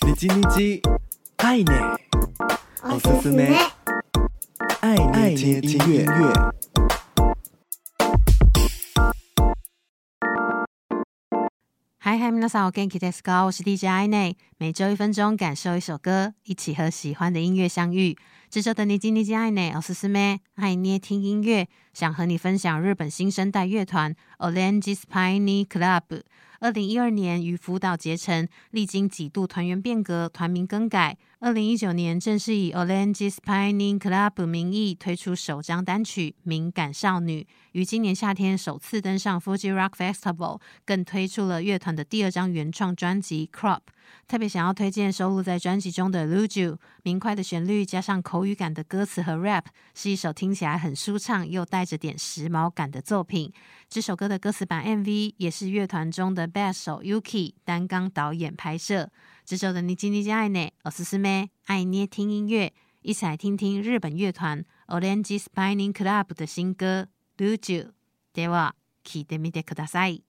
你叽你叽，爱捏，おすすめ，爱捏听音乐。嗨嗨，皆さんお元気ですか？我是 DJ 爱捏，每周一分钟，感受一首歌，一起和喜欢的音乐相遇。这周的你叽你叽爱捏，おすすめ，爱捏听音乐，想和你分享日本新生代乐团 Orange Spiny Club。 二零一二年与福岛结成，历经几度团员变革、团名更改。二零一九年正式以 Orange Spining Club 名义推出首张单曲《敏感少女》，于今年夏天首次登上 Fuji Rock Festival，更推出了乐团的第二张原创专辑《Crop》。特别想要推荐收录在专辑中的《Luju》，明快的旋律加上口语感的歌词和 rap，是一首听起来很舒畅又带着点时髦感的作品。这首歌的歌词版 MV 也是乐团中的贝斯手 Yuki 担纲导演拍摄。这周的你叽你叽爱捏，おすすめ爱捏听音乐，一起来听听日本乐团 Orange Spiny Club 的新歌《Luju》。では、聴いてみてください。